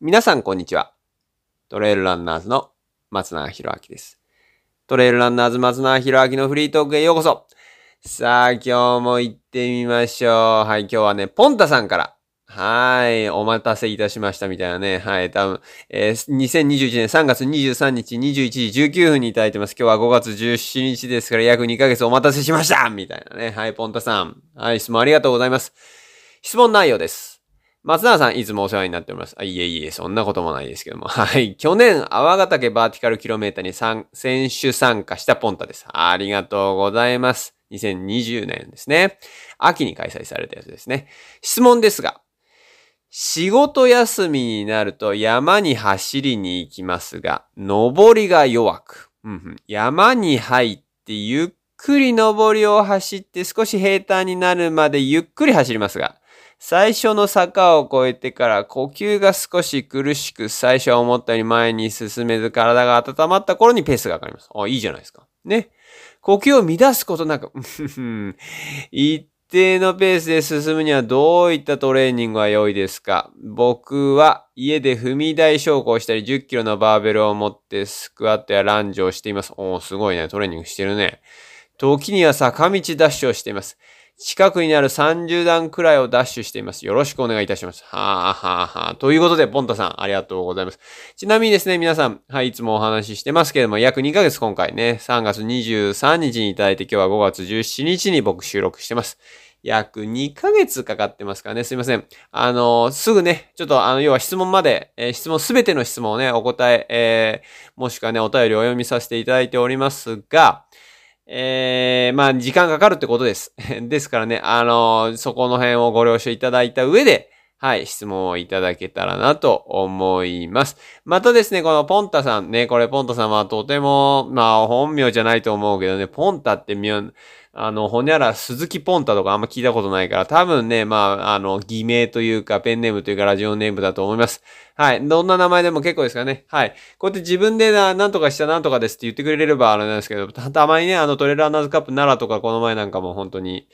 皆さんこんにちは。トレイルランナーズの松永博明です。トレイルランナーズ松永博明のフリートークへようこそ。さあ、今日も行ってみましょう。はい、今日はね、ポンタさんから。はい、お待たせいたしましたみたいなね。はい、多分、えー2021年3月23日21時19分にいただいてます。今日は5月17日ですから約2ヶ月お待たせしましたみたいなね。はい、ポンタさん。はい、質問ありがとうございます。質問内容です。松永さん、いつもお世話になっております。あ、いえいえ、そんなこともないですけども。はい。去年、泡ヶ岳バーティカルキロメーターに選手参加したポンタです。ありがとうございます。2020年ですね。秋に開催されたやつですね。質問ですが、仕事休みになると山に走りに行きますが、登りが弱く、うんうん山に入ってゆっくり登りを走って少し平坦になるまでゆっくり走りますが、最初の坂を越えてから呼吸が少し苦しく、最初は思ったより前に進めず体が温まった頃にペースが上がります。あ、いいじゃないですか。ね。呼吸を乱すことなく、一定のペースで進むにはどういったトレーニングが良いですか？僕は家で踏み台昇降したり10キロのバーベルを持ってスクワットやランジをしています。おー、すごいね。トレーニングしてるね。時には坂道ダッシュをしています。近くにある30段くらいをダッシュしています。よろしくお願いいたします。はあはあはあ。ということで、ポンタさん、ありがとうございます。ちなみにですね、皆さん、はい、いつもお話ししてますけれども、約2ヶ月今回ね、3月23日にいただいて、今日は5月17日に僕収録してます。約2ヶ月かかってますからね。すいません。あのすぐね、ちょっとあの、要は質問まで、えー質問すべての質問をね、お答え、えーもしくはね、お便りをお読みさせていただいておりますが、えー、まあ、時間かかるってことです。ですからね、あのーそこの辺をご了承いただいた上で、はい、質問をいただけたらなと思います。またですね、このポンタさんね、これポンタさんはとても、まあ、本名じゃないと思うけどね、ポンタって名、あの、ほにゃら鈴木ポンタとかあんま聞いたことないから、多分ね、まあ、あの、偽名というか、ペンネームというか、ラジオネームだと思います。はい。どんな名前でも結構ですかね。はい。こうやって自分でな、なんとかしたなんとかですって言ってくれればあれなんですけど、たまにね、あのトレーラーナーズカップ奈良とかこの前なんかも本当に、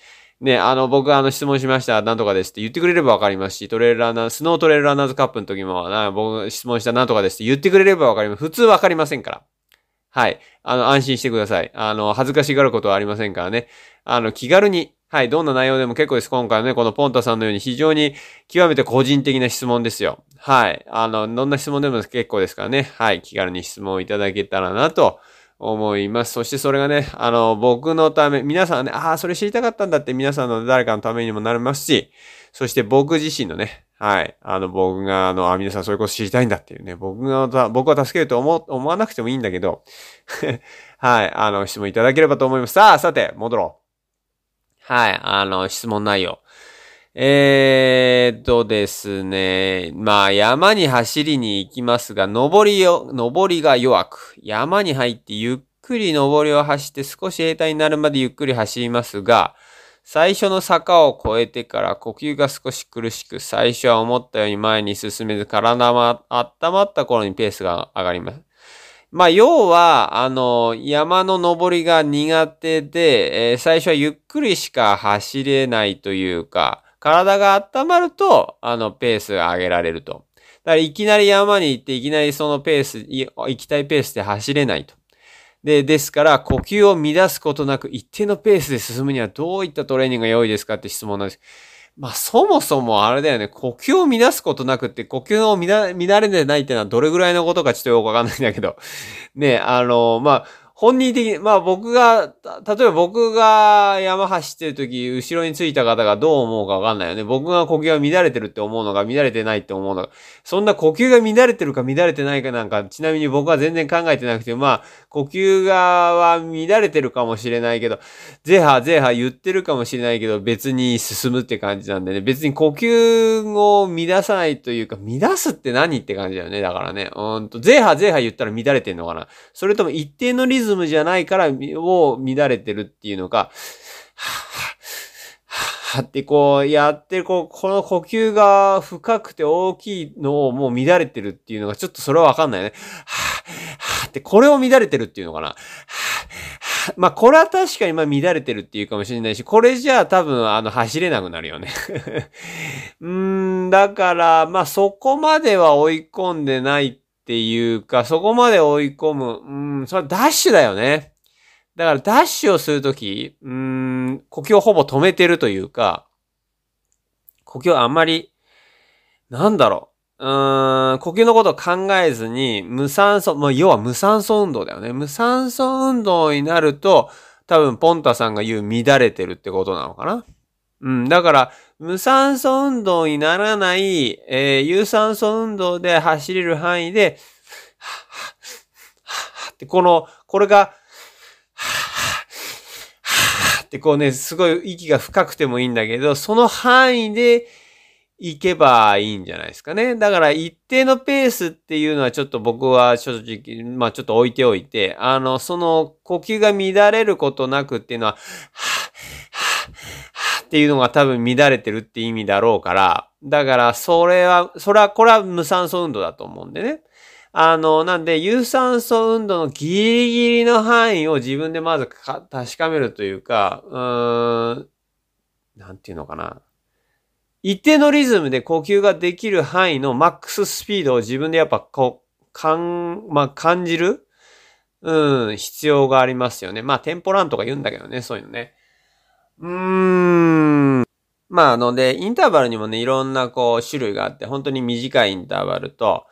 ね、あの、僕あの質問しました、なんとかですって言ってくれればわかりますし、トレーラーナー、スノートレーラーナーズカップの時も、な僕質問したなんとかですって言ってくれればわかります。普通わかりませんから。はい。あの、安心してください。あの、恥ずかしがることはありませんからね。あの、気軽に、はい、どんな内容でも結構です。今回のね、このポンタさんのように非常に極めて個人的な質問ですよ。はい。あの、どんな質問でも結構ですからね。はい。気軽に質問をいただけたらなと思います。そしてそれがね、あの、僕のため、皆さんね、ああ、それ知りたかったんだって皆さんの誰かのためにもなりますし、そして僕自身のね、はい。あの、僕が、あの、あ、皆さんそういうこと知りたいんだっていうね、僕が、僕は助けると思、思わなくてもいいんだけど、はい。あの、質問いただければと思います。さあ、さて、戻ろう。はい。あの、質問内容。えーっとですね。まあ、山に走りに行きますが、登りよ、登りが弱く、山に入ってゆっくり登りを走って少し平坦になるまでゆっくり走りますが、最初の坂を越えてから呼吸が少し苦しく、最初は思ったように前に進めず、体も温まった頃にペースが上がります。まあ、要は、あの、山の登りが苦手で、えー最初はゆっくりしか走れないというか、体が温まると、あの、ペースが上げられると。だから、いきなり山に行って、いきなりそのペース、行きたいペースで走れないと。で、ですから、呼吸を乱すことなく、一定のペースで進むにはどういったトレーニングが良いですかって質問なんです。まあ、そもそもあれだよね、呼吸を乱すことなくって、呼吸を乱れてないっていうのはどれぐらいのことかちょっとよくわかんないんだけど。ね、あの、まあ、本人的に、まあ僕が、例えば僕が山走ってる時、後ろについた方がどう思うかわかんないよね。僕が呼吸が乱れてるって思うのか、乱れてないって思うのか。そんな呼吸が乱れてるか乱れてないかなんか、ちなみに僕は全然考えてなくて、まあ、呼吸がは乱れてるかもしれないけど、ゼーハーゼハ言ってるかもしれないけど、別に進むって感じなんでね。別に呼吸を乱さないというか、乱すって何って感じだよね。だからね。うんと、ゼーハーゼハ言ったら乱れてんのかなそれとも一定のリズムズムじゃないから、を乱れてるっていうのか、はぁはぁってこうやって、こう、この呼吸が深くて大きいのをもう乱れてるっていうのが、ちょっとそれはわかんないね。はぁはぁって、これを乱れてるっていうのかな。はぁはまあ、これは確かにまあ乱れてるっていうかもしれないし、これじゃあ多分あの走れなくなるよね うーん、だから、まあそこまでは追い込んでないっていうか、そこまで追い込む。うん、それはダッシュだよね。だからダッシュをするとき、うん、呼吸をほぼ止めてるというか、呼吸あんまり、なんだろう。うーん、呼吸のことを考えずに、無酸素、まあ、要は無酸素運動だよね。無酸素運動になると、多分、ポンタさんが言う乱れてるってことなのかな。うん、だから、無酸素運動にならない、えー、有酸素運動で走れる範囲で、はははって、この、これが、ははってこうね、すごい息が深くてもいいんだけど、その範囲で、行けばいいんじゃないですかね。だから一定のペースっていうのはちょっと僕は正直、まあちょっと置いておいて、あの、その呼吸が乱れることなくっていうのは、はぁっていうのが多分乱れてるって意味だろうから、だからそれは、それは、これは無酸素運動だと思うんでね。あの、なんで、有酸素運動のギリギリの範囲を自分でまず確かめるというか、うーん、なんていうのかな。一定のリズムで呼吸ができる範囲のマックススピードを自分でやっぱこう、かん、まあ、感じるうん、必要がありますよね。まあ、テンポランとか言うんだけどね、そういうのね。うーん。まあ、あので、インターバルにもね、いろんなこう、種類があって、本当に短いインターバルと、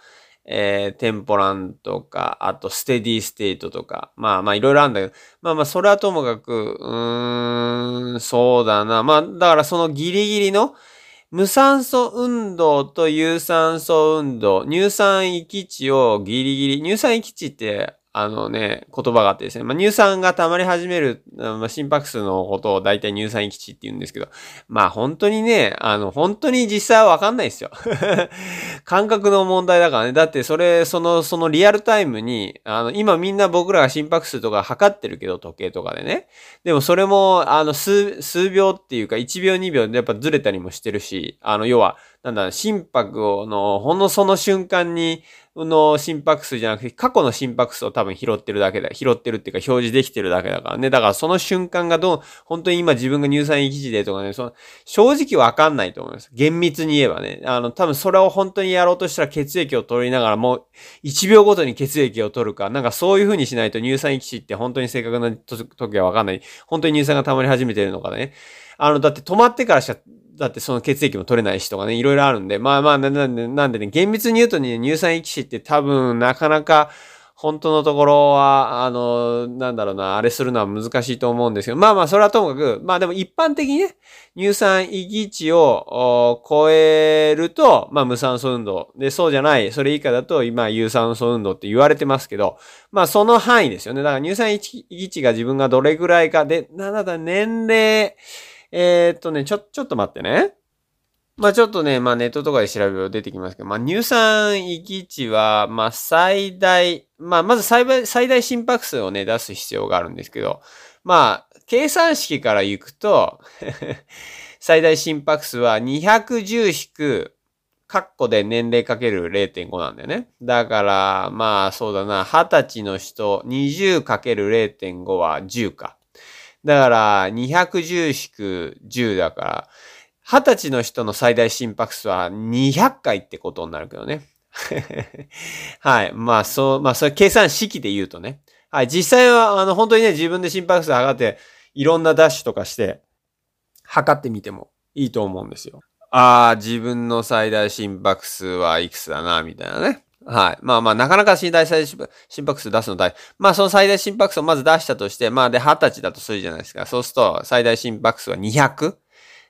えー、テンポランとか、あと steady state とか、まあまあいろいろあるんだけど、まあまあそれはともかく、うーん、そうだな。まあだからそのギリギリの、無酸素運動と有酸素運動、乳酸域値をギリギリ、乳酸域値ってあのね、言葉があってですね、まあ、乳酸が溜まり始める、まあ、心拍数のことを大体乳酸域値って言うんですけど、まあ本当にね、あの、本当に実際はわかんないですよ。感覚の問題だからね。だってそれ、その、そのリアルタイムに、あの、今みんな僕らが心拍数とか測ってるけど、時計とかでね。でもそれも、あの、数、数秒っていうか、1秒2秒でやっぱずれたりもしてるし、あの、要は、なんだ、心拍をの、ほんのその瞬間に、の心拍数じゃなくて、過去の心拍数を多分拾ってるだけだ。拾ってるっていうか表示できてるだけだからね。だからその瞬間がどう、本当に今自分が乳酸域値でとかね、その、正直わかんないと思います。厳密に言えばね。あの、多分それを本当にやろうとしたら血液を取りながらもう、1秒ごとに血液を取るか、なんかそういう風にしないと乳酸域値って本当に正確な時はわかんない。本当に乳酸が溜まり始めてるのかね。あの、だって止まってからしかだってその血液も取れないしとかね、いろいろあるんで、まあまあ、なんで、なんでね、厳密に言うとね、乳酸液死って多分なかなか、本当のところは、あの、なんだろうな、あれするのは難しいと思うんですけど、まあまあ、それはともかく、まあでも一般的にね、乳酸域値を超えると、まあ無酸素運動。で、そうじゃない、それ以下だと、今、有酸素運動って言われてますけど、まあその範囲ですよね。だから乳酸域値が自分がどれぐらいかで、なんだ、年齢、えー、っとね、ちょ、ちょっと待ってね。まあちょっとね、まあネットとかで調べると出てきますけど、まあ乳酸域値は、まあ最大、まあまず最大、最大心拍数をね、出す必要があるんですけど、まあ、計算式から行くと 最大心拍数は210引く、カッコで年齢かける0.5なんだよね。だから、まあそうだな、20歳の人、20かける0.5は10か。だから、210-10だから、20歳の人の最大心拍数は200回ってことになるけどね。はい。まあ、そう、まあ、それ計算式で言うとね。はい。実際は、あの、本当にね、自分で心拍数測って、いろんなダッシュとかして、測ってみてもいいと思うんですよ。ああ、自分の最大心拍数はいくつだな、みたいなね。はい。まあまあ、なかなか最大心拍数出すの大変まあ、その最大心拍数をまず出したとして、まあ、で、二十歳だとするじゃないですか。そうすると、最大心拍数は200。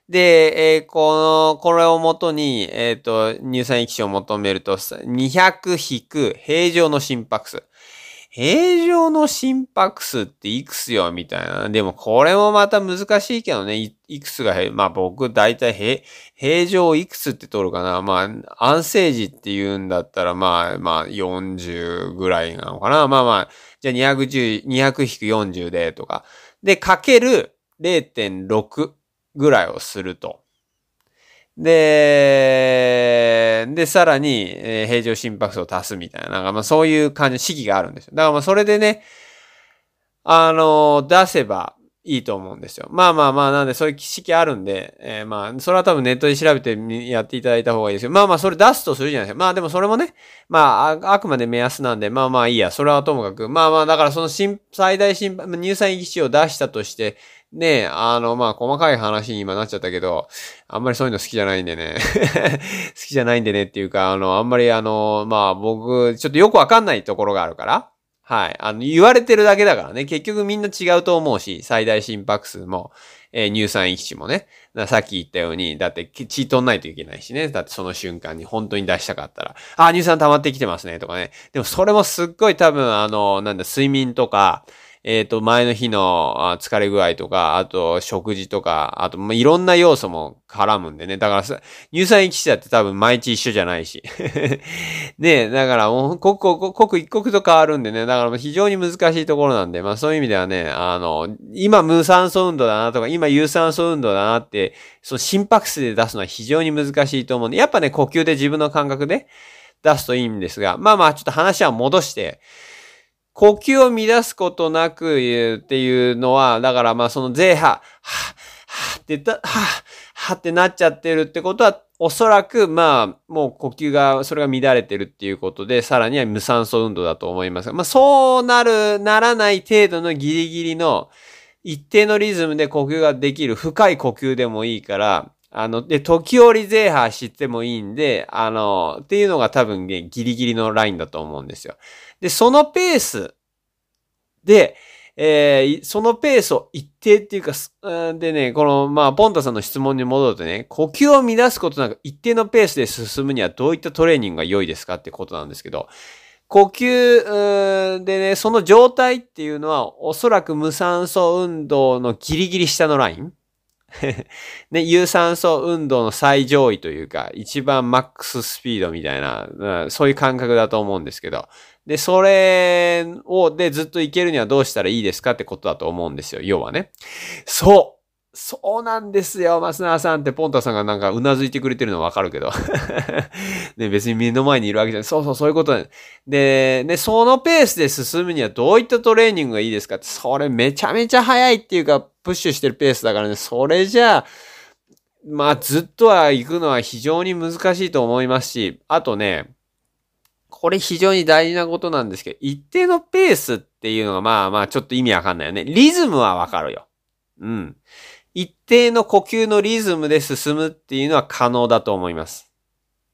で、えー、この、これをもとに、えっ、ー、と、乳酸液腫を求めると、200引く平常の心拍数。平常の心拍数っていくつよみたいな。でもこれもまた難しいけどね。いいくつが、まあ僕大体平、平常いくつって取るかな。まあ安静時って言うんだったらまあまあ40ぐらいなのかな。まあまあ、じゃあ210、200-40でとか。で、かける0.6ぐらいをすると。で、で、さらに、えー、平常心拍数を足すみたいな、なんかまあそういう感じの式があるんですよ。だからまあそれでね、あの、出せばいいと思うんですよ。まあまあまあ、なんでそういう式あるんで、えー、まあ、それは多分ネットで調べてやっていただいた方がいいですよ。まあまあ、それ出すとするじゃないですか。まあでもそれもね、まあ、あくまで目安なんで、まあまあいいや。それはともかく。まあまあ、だからその最大心乳酸液値を出したとして、ねあの、まあ、細かい話に今なっちゃったけど、あんまりそういうの好きじゃないんでね。好きじゃないんでねっていうか、あの、あんまりあの、まあ、僕、ちょっとよくわかんないところがあるから、はい。あの、言われてるだけだからね。結局みんな違うと思うし、最大心拍数も、えー、乳酸液値もね。さっき言ったように、だって血取んないといけないしね。だってその瞬間に本当に出したかったら、あ、乳酸溜まってきてますね、とかね。でもそれもすっごい多分、あの、なんだ、睡眠とか、えっ、ー、と、前の日の疲れ具合とか、あと食事とか、あと、まあ、いろんな要素も絡むんでね。だからさ、乳酸液質だって多分毎日一緒じゃないし。ねだからもう、刻々、刻一刻と変わるんでね。だからもう非常に難しいところなんで、まあそういう意味ではね、あの、今無酸素運動だなとか、今有酸素運動だなって、その心拍数で出すのは非常に難しいと思うんで、やっぱね、呼吸で自分の感覚で出すといいんですが、まあまあちょっと話は戻して、呼吸を乱すことなく言うっていうのは、だからまあその前波、ははってた、ははってなっちゃってるってことは、おそらくまあもう呼吸が、それが乱れてるっていうことで、さらには無酸素運動だと思いますが、まあそうなる、ならない程度のギリギリの一定のリズムで呼吸ができる深い呼吸でもいいから、あの、で、時折ゼーハーしてもいいんで、あの、っていうのが多分ね、ギリギリのラインだと思うんですよ。で、そのペースで、えー、そのペースを一定っていうか、でね、この、まあ、ポンタさんの質問に戻るとね、呼吸を乱すことなく一定のペースで進むにはどういったトレーニングが良いですかってことなんですけど、呼吸でね、その状態っていうのは、おそらく無酸素運動のギリギリ下のライン ね、有酸素運動の最上位というか、一番マックススピードみたいな、そういう感覚だと思うんですけど、で、それを、で、ずっといけるにはどうしたらいいですかってことだと思うんですよ、要はね。そうそうなんですよ、松永さんってポンタさんがなんかうなずいてくれてるのわかるけど。ね、別に目の前にいるわけじゃない。そうそう、そういうことで、ね、そのペースで進むにはどういったトレーニングがいいですかって、それめちゃめちゃ早いっていうか、プッシュしてるペースだからね、それじゃあ、まあずっとは行くのは非常に難しいと思いますし、あとね、これ非常に大事なことなんですけど、一定のペースっていうのがまあまあちょっと意味わかんないよね。リズムはわかるよ。うん。一定の呼吸のリズムで進むっていうのは可能だと思います。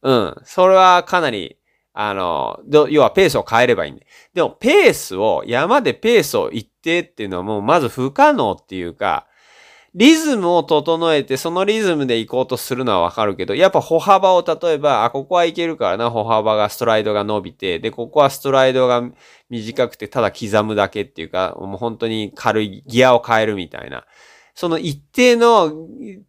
うん。それはかなり、あの、要はペースを変えればいいんで。でも、ペースを、山でペースを一定っていうのはもうまず不可能っていうか、リズムを整えて、そのリズムで行こうとするのはわかるけど、やっぱ歩幅を例えば、あ、ここはいけるからな、歩幅が、ストライドが伸びて、で、ここはストライドが短くて、ただ刻むだけっていうか、もう本当に軽いギアを変えるみたいな。その一定の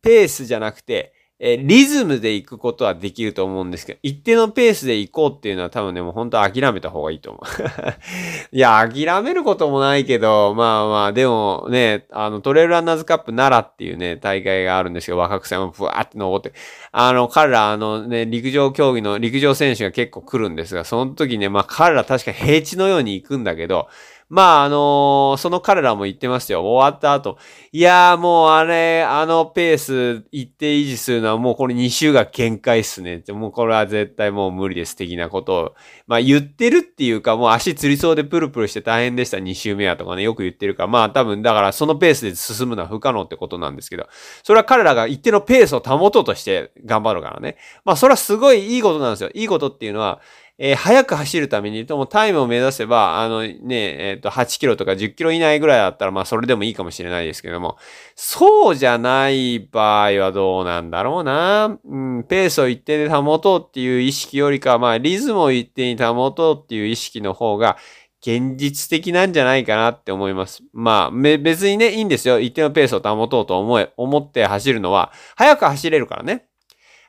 ペースじゃなくて、えリズムで行くことはできると思うんですけど、一定のペースで行こうっていうのは多分ね、もう本当諦めた方がいいと思う。いや、諦めることもないけど、まあまあ、でもね、あの、トレイルランナーズカップ奈良っていうね、大会があるんですけど、若草山ふわーって登って、あの、彼ら、あのね、陸上競技の陸上選手が結構来るんですが、その時ね、まあ彼ら確か平地のように行くんだけど、まあ、あの、その彼らも言ってますよ。終わった後。いやーもうあれ、あのペース一定維持するのはもうこれ2週が限界っすねって。もうこれは絶対もう無理です。的なことを。まあ言ってるっていうか、もう足つりそうでプルプルして大変でした。2週目はとかね、よく言ってるから。まあ多分、だからそのペースで進むのは不可能ってことなんですけど。それは彼らが一定のペースを保とうとして頑張るからね。まあそれはすごいいいことなんですよ。いいことっていうのは、えー、早く走るためにともタイムを目指せば、あのね、えっ、ー、と、8キロとか10キロ以内ぐらいだったら、まあそれでもいいかもしれないですけども、そうじゃない場合はどうなんだろうな。うん、ペースを一定で保とうっていう意識よりか、まあリズムを一定に保とうっていう意識の方が、現実的なんじゃないかなって思います。まあ、別にね、いいんですよ。一定のペースを保とうと思え、思って走るのは、早く走れるからね。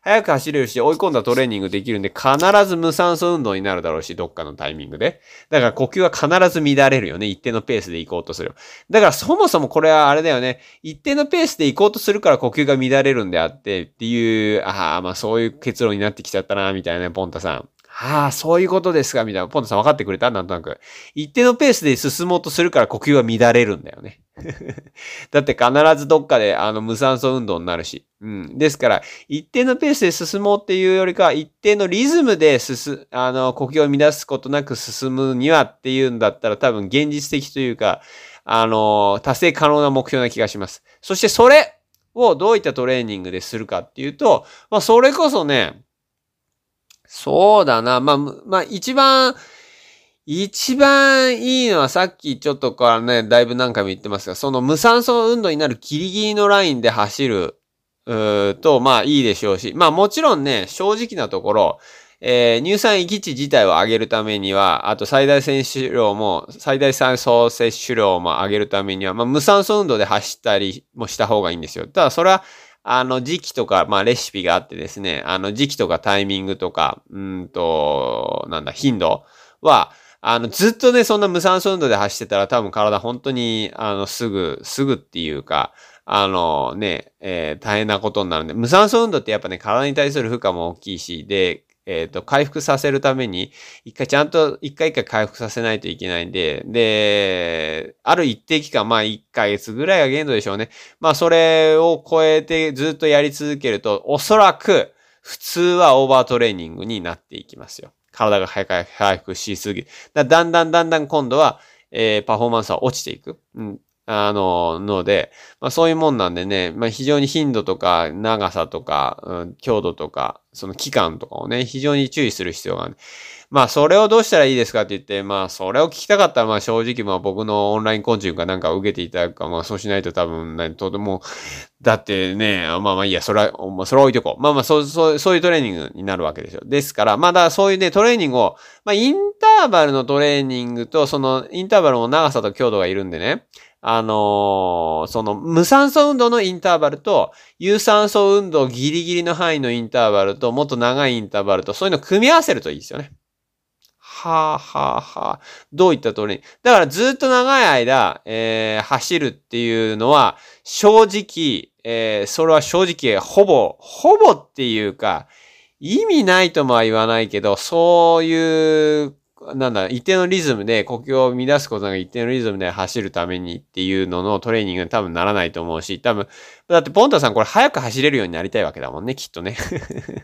速く走れるし、追い込んだトレーニングできるんで、必ず無酸素運動になるだろうし、どっかのタイミングで。だから呼吸は必ず乱れるよね。一定のペースで行こうとする。だからそもそもこれはあれだよね。一定のペースで行こうとするから呼吸が乱れるんであって、っていう、ああ、まあそういう結論になってきちゃったな、みたいな、ポンタさん。ああ、そういうことですか、みたいな。ポンタさん分かってくれた？なんとなく。一定のペースで進もうとするから呼吸は乱れるんだよね。だって必ずどっかであの無酸素運動になるし。うん。ですから、一定のペースで進もうっていうよりかは、一定のリズムで進、あの、呼吸を乱すことなく進むにはっていうんだったら多分現実的というか、あの、達成可能な目標な気がします。そしてそれをどういったトレーニングでするかっていうと、まあ、それこそね、そうだな、まあ、まあ、一番、一番いいのはさっきちょっとからね、だいぶ何回も言ってますが、その無酸素運動になるギリギリのラインで走る、うと、まあいいでしょうし、まあもちろんね、正直なところ、えー、乳酸域値自体を上げるためには、あと最大摂取量も、最大酸素摂取量も上げるためには、まあ無酸素運動で走ったりもした方がいいんですよ。ただそれは、あの時期とか、まあレシピがあってですね、あの時期とかタイミングとか、うんと、なんだ、頻度は、あの、ずっとね、そんな無酸素運動で走ってたら多分体本当に、あの、すぐ、すぐっていうか、あのね、えー、大変なことになるんで、無酸素運動ってやっぱね、体に対する負荷も大きいし、で、えっ、ー、と、回復させるために、一回ちゃんと、一回一回回復させないといけないんで、で、ある一定期間、まあ一ヶ月ぐらいが限度でしょうね。まあそれを超えてずっとやり続けると、おそらく、普通はオーバートレーニングになっていきますよ。体が早く回復しすぎだ。だんだんだんだん今度は、えー、パフォーマンスは落ちていく。うん。あの、ので、まあそういうもんなんでね、まあ非常に頻度とか長さとか、うん、強度とか、その期間とかをね、非常に注意する必要がある。まあそれをどうしたらいいですかって言って、まあそれを聞きたかったらまあ正直まあ僕のオンラインコンチューかなんか受けていただくか、まあそうしないと多分、ね、とても、だってね、まあまあいいや、それは、まあそれは置いとこう。まあまあそう、そう、そういうトレーニングになるわけですよ。ですから、まあだそういうね、トレーニングを、まあインターバルのトレーニングと、そのインターバルの長さと強度がいるんでね、あのー、その無酸素運動のインターバルと、有酸素運動ギリギリの範囲のインターバルと、もっと長いインターバルと、そういうのを組み合わせるといいですよね。はあ、はあ、はあ。どういった通りに。だからずっと長い間、えー、走るっていうのは、正直、えー、それは正直、ほぼ、ほぼっていうか、意味ないともは言わないけど、そういうなんだ、一定のリズムで呼吸を乱すことが一定のリズムで走るためにっていうののトレーニングに多分ならないと思うし、多分、だってポンタさんこれ早く走れるようになりたいわけだもんね、きっとね。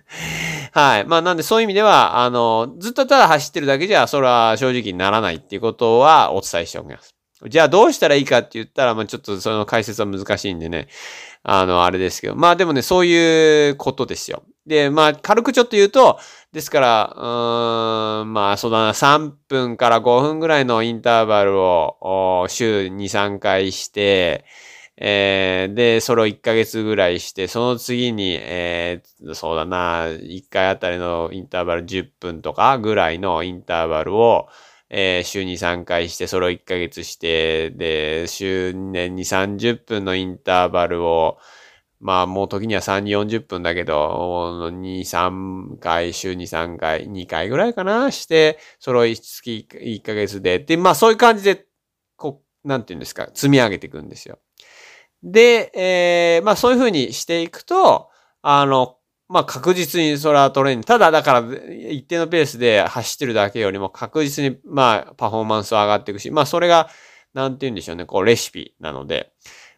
はい。まあなんでそういう意味では、あの、ずっとただ走ってるだけじゃ、それは正直にならないっていうことはお伝えしておきます。じゃあどうしたらいいかって言ったら、まあちょっとその解説は難しいんでね。あの、あれですけど。まあでもね、そういうことですよ。で、まあ軽くちょっと言うと、ですから、うーん、まあそうだな、3分から5分ぐらいのインターバルを週2、3回して、えー、で、それを1ヶ月ぐらいして、その次に、えー、そうだな、1回あたりのインターバル10分とかぐらいのインターバルを、えー、週に3回して、それを1ヶ月して、で、週年に30分のインターバルを、まあもう時には3、40分だけど、2、3回、週に3回、2回ぐらいかなして、それを月1ヶ月で、で、まあそういう感じで、こう、なんていうんですか、積み上げていくんですよ。で、えー、まあそういうふうにしていくと、あの、まあ確実にそれはトレーニング。ただだから一定のペースで走ってるだけよりも確実にまあパフォーマンスは上がっていくし、まあそれがなんて言うんでしょうね、こうレシピなので。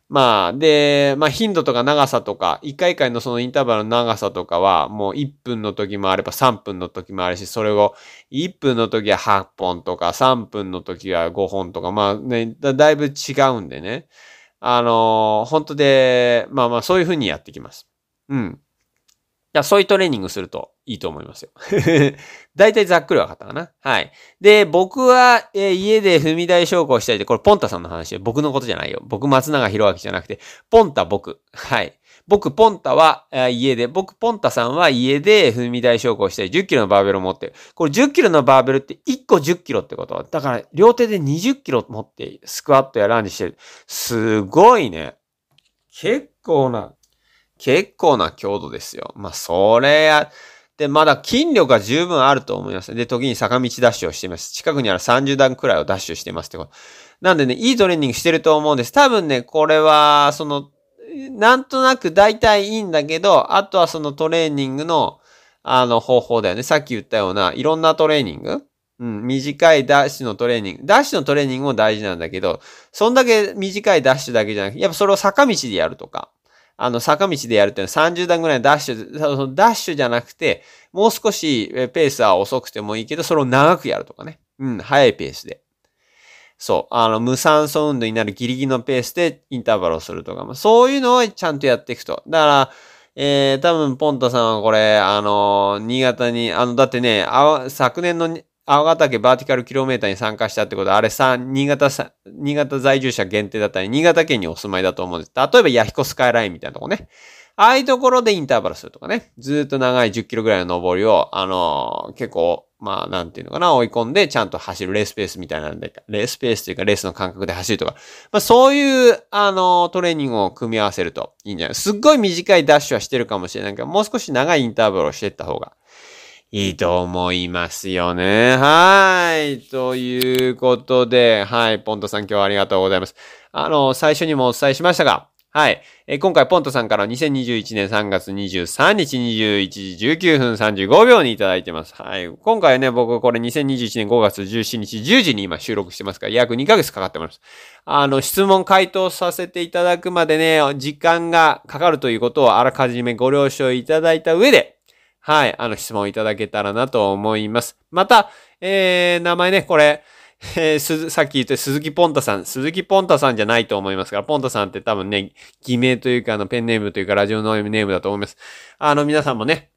まあ、で、まあ頻度とか長さとか、一回一回のそのインターバルの長さとかはもう1分の時もあれば3分の時もあるし、それを1分の時は8本とか3分の時は5本とか、まあね、だだいぶ違うんでね。あのー、本当で、まあまあそういうふうにやってきます。うん。や、そういうトレーニングするといいと思いますよ。大体ざっくりわかったかなはい。で、僕は、えー、家で踏み台昇降したいって、これポンタさんの話で僕のことじゃないよ。僕松永博明じゃなくて、ポンタ僕。はい。僕、ポンタは、えー、家で、僕、ポンタさんは家で踏み台昇降したい10キロのバーベルを持ってる。これ10キロのバーベルって1個10キロってことだから、両手で20キロ持ってスクワットやランジしてる。すごいね。結構な結構な強度ですよ。まあ、それや、で、まだ筋力が十分あると思います。で、時に坂道ダッシュをしています。近くにある30段くらいをダッシュしてますってこと。なんでね、いいトレーニングしてると思うんです。多分ね、これは、その、なんとなく大体いいんだけど、あとはそのトレーニングの、あの、方法だよね。さっき言ったような、いろんなトレーニング。うん、短いダッシュのトレーニング。ダッシュのトレーニングも大事なんだけど、そんだけ短いダッシュだけじゃなくて、やっぱそれを坂道でやるとか、あの、坂道でやるっていうのは30段ぐらいのダッシュ、ダッシュじゃなくて、もう少しペースは遅くてもいいけど、それを長くやるとかね。うん、早いペースで。そう。あの、無酸素運動になるギリギリのペースでインターバルをするとか、まあ、そういうのをちゃんとやっていくと。だから、えー、多分、ポンタさんはこれ、あの、新潟に、あの、だってね、あ昨年の青ヶ岳バーティカルキロメーターに参加したってことは、あれさ、新潟さ、新潟在住者限定だったり、新潟県にお住まいだと思うんです。例えば、ヤヒコスカイラインみたいなとこね。ああいうところでインターバルするとかね。ずっと長い10キロぐらいの登りを、あのー、結構、まあ、なんていうのかな、追い込んでちゃんと走るレースペースみたいなんで、レースペースというかレースの感覚で走るとか、まあそういう、あの、トレーニングを組み合わせるといいんじゃないすっごい短いダッシュはしてるかもしれないけど、もう少し長いインターバルをしていった方がいいと思いますよね。はい。ということで、はい。ポントさん今日はありがとうございます。あの、最初にもお伝えしましたが、はい。え今回、ポントさんから2021年3月23日21時19分35秒にいただいてます。はい。今回ね、僕これ2021年5月17日10時に今収録してますから、約2ヶ月かかってます。あの、質問回答させていただくまでね、時間がかかるということをあらかじめご了承いただいた上で、はい、あの質問いただけたらなと思います。また、えー、名前ね、これ、えー、す、さっき言った鈴木ポンタさん。鈴木ポンタさんじゃないと思いますが、ポンタさんって多分ね、偽名というか、あの、ペンネームというか、ラジオのネームだと思います。あの、皆さんもね、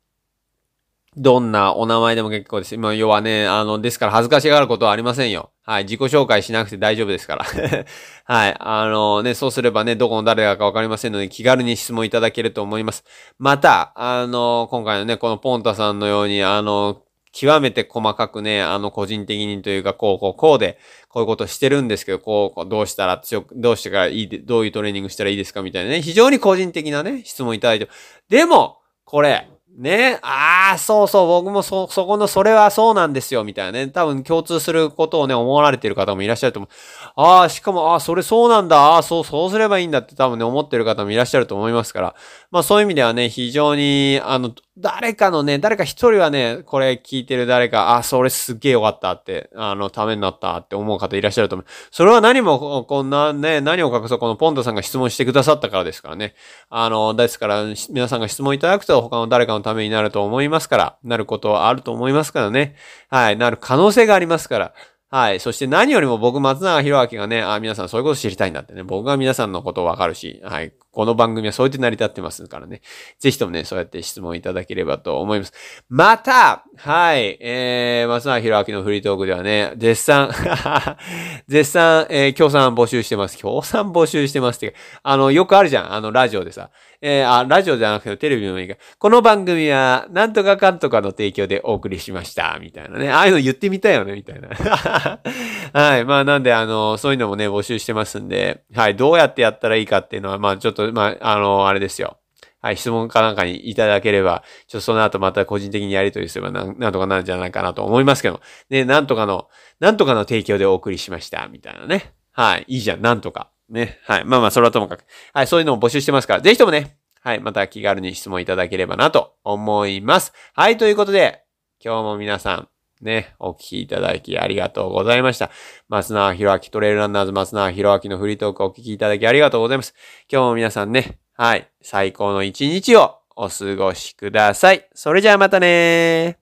どんなお名前でも結構です。今、要はね、あの、ですから恥ずかしがることはありませんよ。はい、自己紹介しなくて大丈夫ですから。はい、あのね、そうすればね、どこの誰だかわかりませんので、気軽に質問いただけると思います。また、あの、今回のね、このポンタさんのように、あの、極めて細かくね、あの、個人的にというか、こう、こう、こうで、こういうことしてるんですけど、こう、どうしたら強く、どうしてからいい、どういうトレーニングしたらいいですかみたいなね、非常に個人的なね、質問いただいて。でも、これ、ね、ああ、そうそう、僕もそ、そこの、それはそうなんですよ、みたいなね。多分共通することをね、思われてる方もいらっしゃると思う。ああ、しかも、ああ、それそうなんだ、ああ、そう、そうすればいいんだって多分ね、思ってる方もいらっしゃると思いますから。まあそういう意味ではね、非常に、あの、誰かのね、誰か一人はね、これ聞いてる誰か、あ、それすっげえよかったって、あの、ためになったって思う方いらっしゃると思う。それは何も、こんなね、何を隠そう、このポンタさんが質問してくださったからですからね。あの、ですから、皆さんが質問いただくと他の誰かのためになると思いますから、なることはあると思いますからね。はい、なる可能性がありますから。はい。そして何よりも僕、松永博明がね、あ、皆さんそういうこと知りたいんだってね。僕が皆さんのことをわかるし、はい。この番組はそうやって成り立ってますからね。ぜひともね、そうやって質問いただければと思います。また、はい、えー、松永博明のフリートークではね、絶賛 絶賛、えー、協賛募集してます。協賛募集してますって。あの、よくあるじゃん。あの、ラジオでさ。えー、あ、ラジオじゃなくてテレビでもいいか。この番組は、なんとかかんとかの提供でお送りしました。みたいなね。ああいうの言ってみたいよね、みたいな。はい。まあ、なんで、あの、そういうのもね、募集してますんで、はい。どうやってやったらいいかっていうのは、まあ、ちょっと、まあ、あの、あれですよ。はい、質問かなんかにいただければ、ちょっとその後また個人的にやり取りすればなんなんとかなんじゃないかなと思いますけど、ね、なんとかの、なんとかの提供でお送りしました、みたいなね。はい、いいじゃん、なんとか。ね。はい。まあまあ、それはともかく。はい、そういうのも募集してますから、ぜひともね、はい、また気軽に質問いただければなと思います。はい、ということで、今日も皆さん、ね、お聞きいただきありがとうございました。松永博明トレイルランナーズ松永博明のフリートークお聞きいただきありがとうございます。今日も皆さんね、はい、最高の一日をお過ごしください。それじゃあまたねー